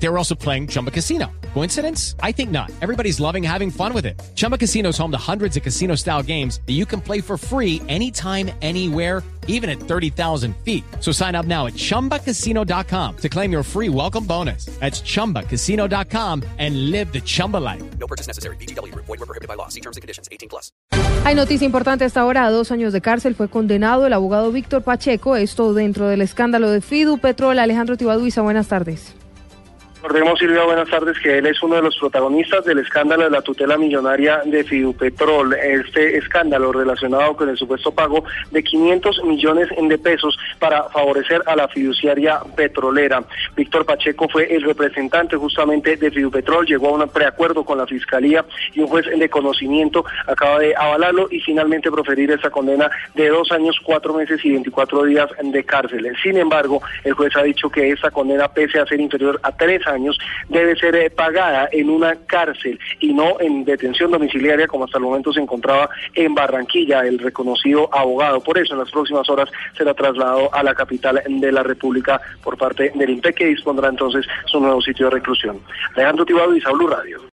They were also playing Chumba Casino. Coincidence? I think not. Everybody's loving having fun with it. Chumba Casino is home to hundreds of casino style games that you can play for free anytime, anywhere, even at 30,000 feet. So sign up now at chumbacasino.com to claim your free welcome bonus. That's chumbacasino.com and live the Chumba life. No purchase necessary. BGW. Void were prohibited by law. See terms and conditions. 18 plus. Hay noticia importante hasta ahora. A dos años de cárcel fue condenado el abogado Víctor Pacheco. Esto dentro del escándalo de Fidu Petrol. Alejandro Tibaduiza, buenas tardes. Recordemos, Silvia, buenas tardes, que él es uno de los protagonistas del escándalo de la tutela millonaria de Fidupetrol. Este escándalo relacionado con el supuesto pago de 500 millones de pesos para favorecer a la fiduciaria petrolera. Víctor Pacheco fue el representante justamente de Fidupetrol, llegó a un preacuerdo con la fiscalía y un juez de conocimiento acaba de avalarlo y finalmente proferir esa condena de dos años, cuatro meses y 24 días de cárcel. Sin embargo, el juez ha dicho que esta condena, pese a ser inferior a tres años debe ser eh, pagada en una cárcel y no en detención domiciliaria como hasta el momento se encontraba en Barranquilla el reconocido abogado. Por eso en las próximas horas será trasladado a la capital de la República por parte del INPE que dispondrá entonces su nuevo sitio de reclusión. Alejandro y Radio.